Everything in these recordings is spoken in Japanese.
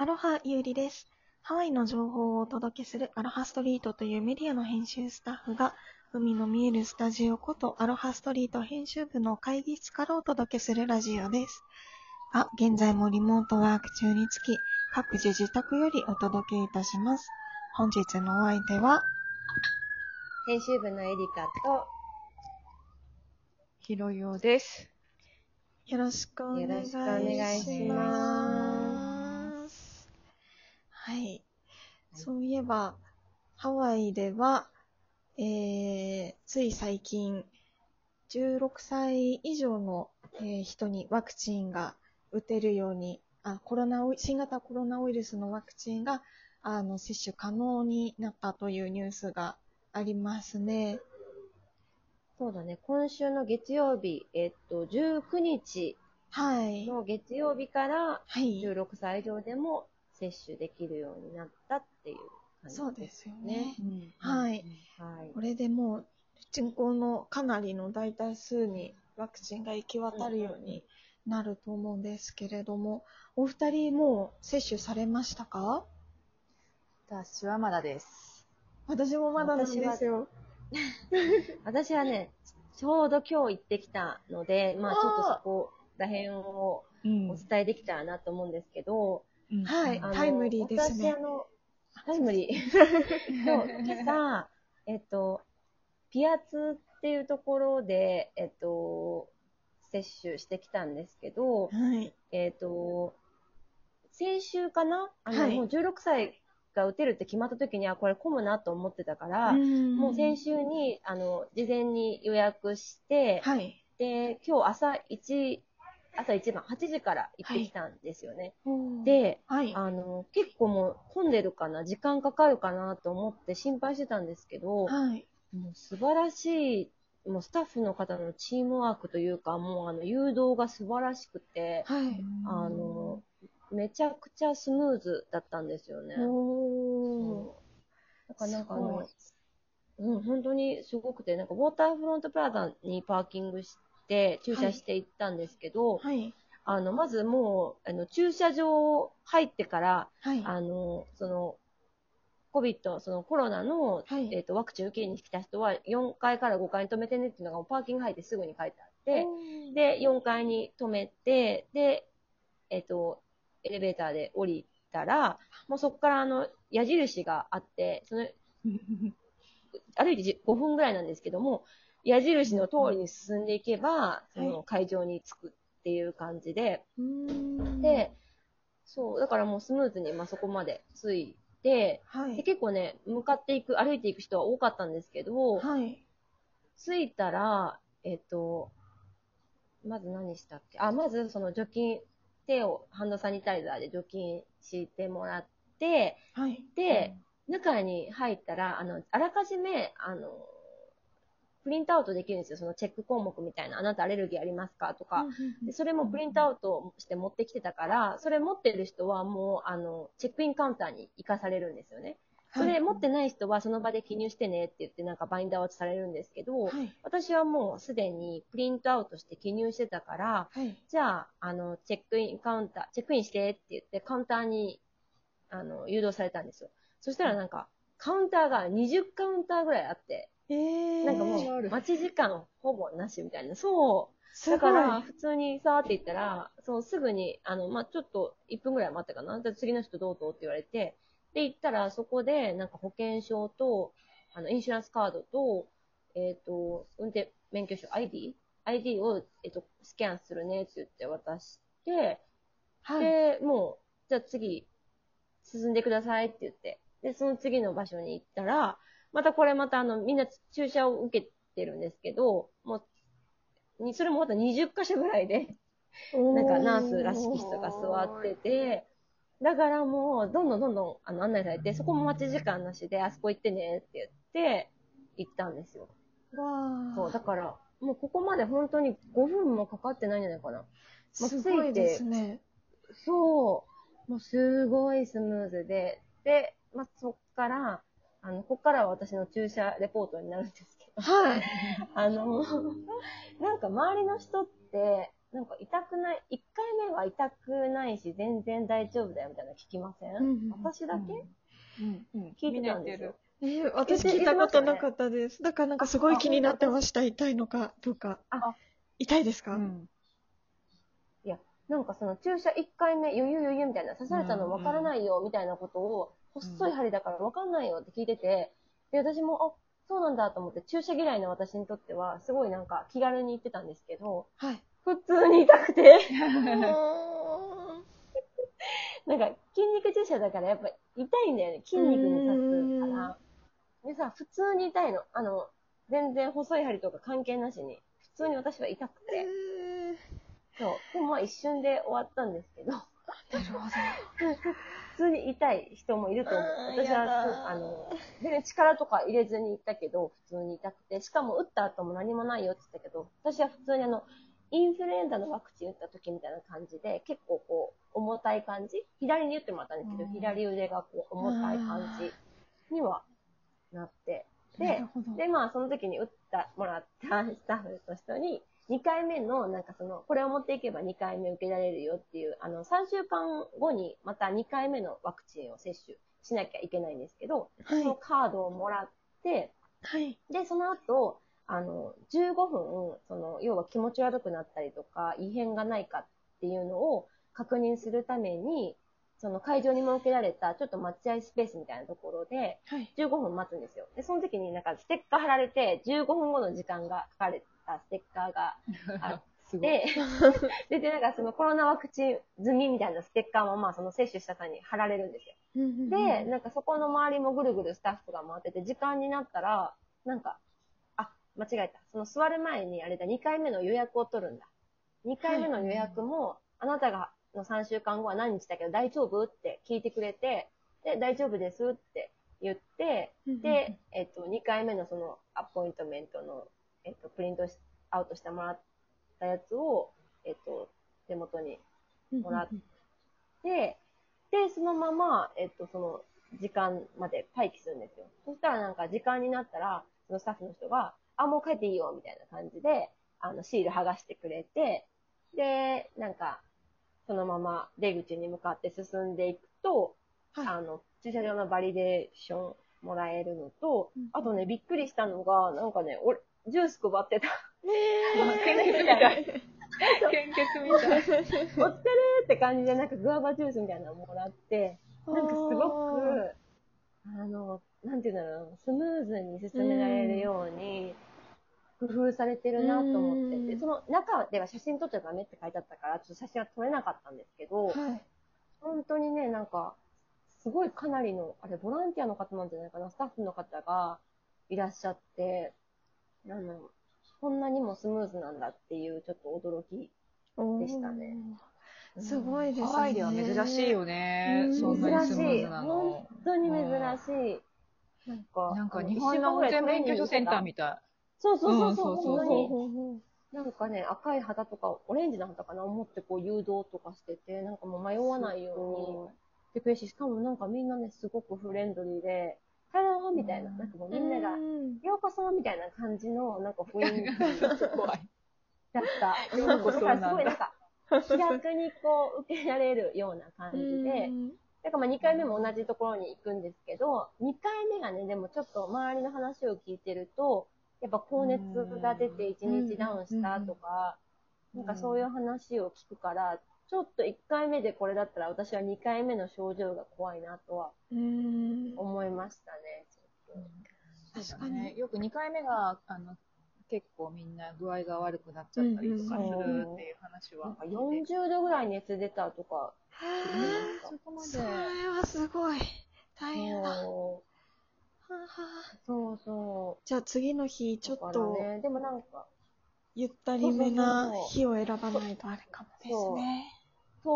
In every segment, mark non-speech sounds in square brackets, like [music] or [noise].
アロハゆうりです。ハワイの情報をお届けするアロハストリートというメディアの編集スタッフが、海の見えるスタジオことアロハストリート編集部の会議室からお届けするラジオです。あ、現在もリモートワーク中につき、各自自宅よりお届けいたします。本日のお相手は、編集部のエリカと、ひろようです。よろしくお願いします。よろしくお願いしますはい。そういえば、ハワイでは、えー、つい最近、16歳以上の、えー人にワクチンが打てるように、あ、コロナ新型コロナウイルスのワクチンが、あの、接種可能になったというニュースがありますね。そうだね、今週の月曜日、えっと、19日はい。の月曜日から、はい。16歳以上でも接種できるようになったっていう感じそうですよね。ね。はい。はい。これでもう人口のかなりの大多数にワクチンが行き渡るようになると思うんですけれども、お二人もう接種されましたか？私はまだです。私もまだなんですよ。私は [laughs] ね、ちょうど今日行ってきたので、まあちょっとそこら辺をうんお伝えできたらなと思うんですけど、はいタイムリーですね私あの、タイムリー。[laughs] そう、今朝、えっと、ピアツっていうところで、えっと、接種してきたんですけど、はい。えっと、先週かな？あの、はいもう16歳が打てるって決まった時には、これ混むなと思ってたから、もう先週に、あの、事前に予約して、はい。で、今日朝1、朝一番、8時から行ってきたんですよね。で、で、はい。あの、結構もう混んでるかな、時間かかるかなと思って心配してたんですけど、はい。もう素晴らしい、もうスタッフの方のチームワークというか、もうあの、誘導が素晴らしくて、はい。あの、めちゃくちゃスムーズだったんですよね。だからなんかあのい、うん、本当にすごくて、なんかウォーターフロントプラザにパーキングして、駐車して行ったんですけど、はい。あの、まずもう、あの、駐車場入ってから、はい。あの、その、COVID、そのコロナの、はいえっ、と、ワクチン受けに来た人は4階から5階に止めてねっていうのがもうパーキング入ってすぐに書いてあって、で、4階に止めて、で、えっ、と、エレベーターで降りたら、もうそこからあの、矢印があって、その、[laughs] 歩いてじ5分ぐらいなんですけども、矢印の通りに進んでいけば、その会場に着くっていう感じで、で、そう、だからもうスムーズにまあそこまで着いて、ではい。結構ね、向かっていく、歩いていく人は多かったんですけど、はい。着いたら、えっと、まず何したっけ？あ、まずその除菌、手をハンドサニタイザーで除菌してもらって、はい。で、中に入ったら、あの、あらかじめ、あの、プリントアウトできるんですよ。そのチェック項目みたいな。あなたアレルギーありますか？とか。でそれもプリントアウトして持ってきてたから、それ持ってる人はもう、あの、チェックインカウンターに行かされるんですよね。それ持ってない人はその場で記入してねって言ってなんかバインダー渡されるんですけど、はい。私はもうすでにプリントアウトして記入してたから、はい。じゃあ、あの、チェックインカウンター、チェックインしてって言ってカウンターに、あの、誘導されたんですよ。そしたらなんか、カウンターが20カウンターぐらいあって、えー、なんかもう、待ち時間ほぼなしみたいな。そう。だから、普通にさーって言ったら、そう、すぐに、あの、まあ、ちょっと、1分ぐらい待ったかな。で次の人どうぞって言われて、で、行ったら、そこで、なんか保険証と、あの、インシュランスカードと、えっ、と、運転免許証 ID?ID を、えっ、と、スキャンするねって言って渡して、はい。で、もう、じゃあ次、進んでくださいって言って、で、その次の場所に行ったら、またこれまたあの、みんな注射を受けてるんですけど、もう、にそれもまた20箇所ぐらいで、なんかナースらしき人が座ってて、だからもう、どんどんどんどんあの案内されて、そこも待ち時間なしで、あそこ行ってねって言って、行ったんですよ。わそう、だから、もうここまで本当に5分もかかってないんじゃないかな。まあすごいですね。そう。もうすごいスムーズで。で、まあ、そっから、あの、こっからは私の注射レポートになるんですけど、はい。[laughs] あの、なんか周りの人って、なんか痛くない、1回目は痛くないし、全然大丈夫だよみたいなの聞きません、うん私だけ、うん。うん。聞いてたんですよ。えー私聞いたことなかったです。だからなんかすごい気になってました。痛いのかどうか。あ痛いですか、うん。なんかその注射1回目、余裕余裕みたいな、刺されたの分からないよみたいなことを、細い針だから分かんないよって聞いてて、で、私も、あ、そうなんだと思って、注射嫌いの私にとっては、すごいなんか気軽に言ってたんですけど、はい。普通に痛くて、う [laughs] なんか筋肉注射だからやっぱ痛いんだよね。筋肉に刺すから。でさ、普通に痛いの。あの、全然細い針とか関係なしに。普通に私は痛くて。そう。でもまあ一瞬で終わったんですけど、なるほど。普通に痛い人もいると思う。私はあの、全然力とか入れずに行ったけど、普通に痛くて、しかも打った後も何もないよって言ったけど、私は普通にあの、インフルエンザのワクチン打った時みたいな感じで、結構こう、重たい感じ？左に打ってもらったんですけど、うん左腕がこう、重たい感じにはなって、で。で、まあ、その時に打った、もらったスタッフの人に、2回目の、なんかその、これを持っていけば2回目受けられるよっていう、あの、3週間後にまた2回目のワクチンを接種しなきゃいけないんですけど、はいその。カードをもらって、はい。で、その後、あの、15分、その、要は気持ち悪くなったりとか、異変がないかっていうのを確認するために、その会場に設けられた、ちょっと待合スペースみたいなところで、はい。15分待つんですよ。で、その時になんかステッカー貼られて、15分後の時間が書かれたステッカーがあ [laughs] すごい。で、で、で、なんかそのコロナワクチン済みみたいなステッカーもまあその接種した際に貼られるんですよ。で、なんかそこの周りもぐるぐるスタッフが回ってて、時間になったら、なんか、あ、間違えた。その座る前にあれだ、2回目の予約を取るんだ。2回目の予約も、あなたがの3週間後は何日だけど大丈夫って聞いてくれて、で、大丈夫ですって言って、で、えっと、2回目のそのアポイントメントの、えっと、プリントしアウトしてもらったやつを、えっと、手元にもらっで、で、そのまま、えっと、その、時間まで待機するんですよ。そしたらなんか時間になったら、そのスタッフの人が、あ、もう帰っていいよ、みたいな感じで、あの、シール剥がしてくれて、で、なんか、そのまま出口に向かって進んでいくと、はい。あの、駐車場のバリデーションもらえるのと、うんあとね、びっくりしたのが、なんかね、俺、ジュース配ってた。え献血みたい。[laughs] 献血みたい。お疲れって感じで、なんかグアバジュースみたいなのもらって、なんかすごく、あの、なんていうんだろう、スムーズに進められるように、工夫されてるなと思ってて、うんその中では写真撮っちゃダメって書いてあったから、ちょっと写真は撮れなかったんですけど、はい。本当にね、なんか、すごいかなりの、あれ、ボランティアの方なんじゃないかな、スタッフの方がいらっしゃって、あの、こんなにもスムーズなんだっていう、ちょっと驚き。でしたね。すごいですね。ハワイでは珍しいよねう。んそんなに珍しい。スムーズな本の。当に珍しい。なんか、なんか日本の運転免許証センターみたそうそうそうそう、うんそうそうそうなんかね、赤い旗とか、オレンジの旗かな、持ってこう誘導とかしてて、なんかもう迷わないようにしてくれるし、しかもなんかみんなね、すごくフレンドリーで、ハローみたいな、うんなんかもうみんなが、うん。ようこそみたいな感じの、なんか雰囲気。[laughs] だった。[laughs] ようこそだ。からすごいなんか、[laughs] 気楽にこう、受けられるような感じで、うん。だからまあ2回目も同じところに行くんですけど、2回目がね、でもちょっと周りの話を聞いてると、やっぱ高熱が出て1日ダウンしたとか、うん。なんかそういう話を聞くから、ちょっと1回目でこれだったら私は2回目の症状が怖いなとはうん思いましたね。確かにね。よく2回目が、あの、結構みんな具合が悪くなっちゃったりとかするっていう話はなんか聞いて。40度ぐらい熱出たとか、へそこまでーそれ。はすごい。大変だ。はそうあはあそうそう。じゃあ次の日、ちょっとね、でもなんか、ゆったりめな日を選ばないとあれかもですね。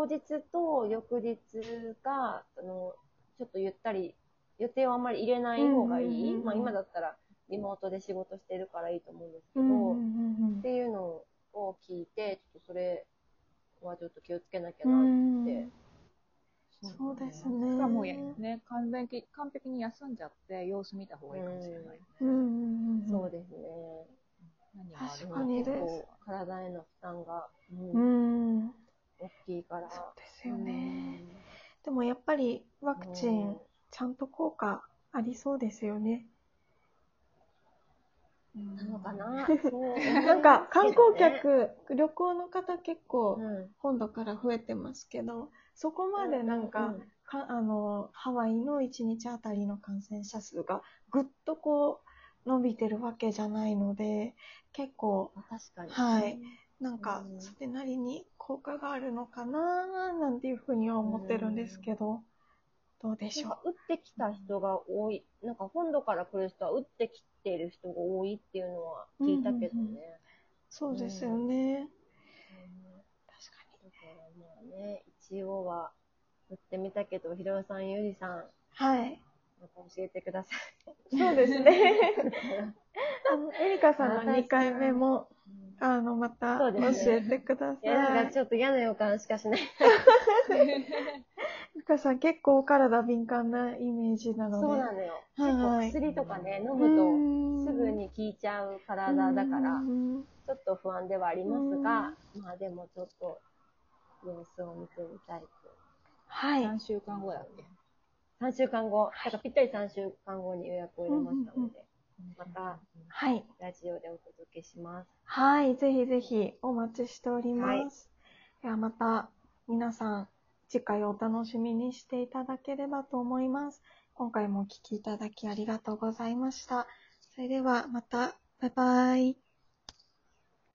当日と翌日が、あの、ちょっとゆったり、予定をあんまり入れない方がいい。うんうんうんうんまあ今だったらリモートで仕事してるからいいと思うんですけど、うんうんっていうのを聞いて、ちょっとそれはちょっと気をつけなきゃうなっんて。そうですね。しかもね、完璧完璧に休んじゃって様子見た方がいいかもしれない。うんうんうんうんそうですね。何がある確かにです結構体への負担が、ううんん。大きいから。そうですよね。でもやっぱりワクチン、ちゃんと効果ありそうですよね。うん。なのかな。なんか観光客、旅行の方結構うん。本土から増えてますけど、そこまでなんか、うん。かあの、ハワイの1日あたりの感染者数がぐっとこう伸びてるわけじゃないので、結構あ確かに。はい。なんかうん。それなりに効果があるのかななんていうふうには思ってるんですけど、どうでしょう？打ってきた人が多い、なんか本土から来る人は打ってきてる人が多いっていうのは聞いたけどね。うんうんうんそうですよね。うん確かだからまあね、一応は打ってみたけど、ひろよさん、ゆりさん、に。はい。また教えてくださそうですね。い。[laughs] あの、エリカさんの2回目も、あの、また教えてください。いや、なんかちょっと嫌な予感しかしない。[laughs] エリカさん結構お体敏感なイメージなので。そうなのよ。はい結構薬とかね、飲うむんとすぐに効いちゃう体だからう、んちょっと不安ではありますが、まあでもちょっと様子を見てみたいと。はい。3週間後だっけ？3週間後、だからぴったり3週間後に予約を入れましたので、またはい。ラジオでお届けします。はい。ぜひぜひお待ちしております。ではまた皆さん次回お楽しみにしていただければと思います。今回もお聞きいただきありがとうございました。それではまた、バイバイ。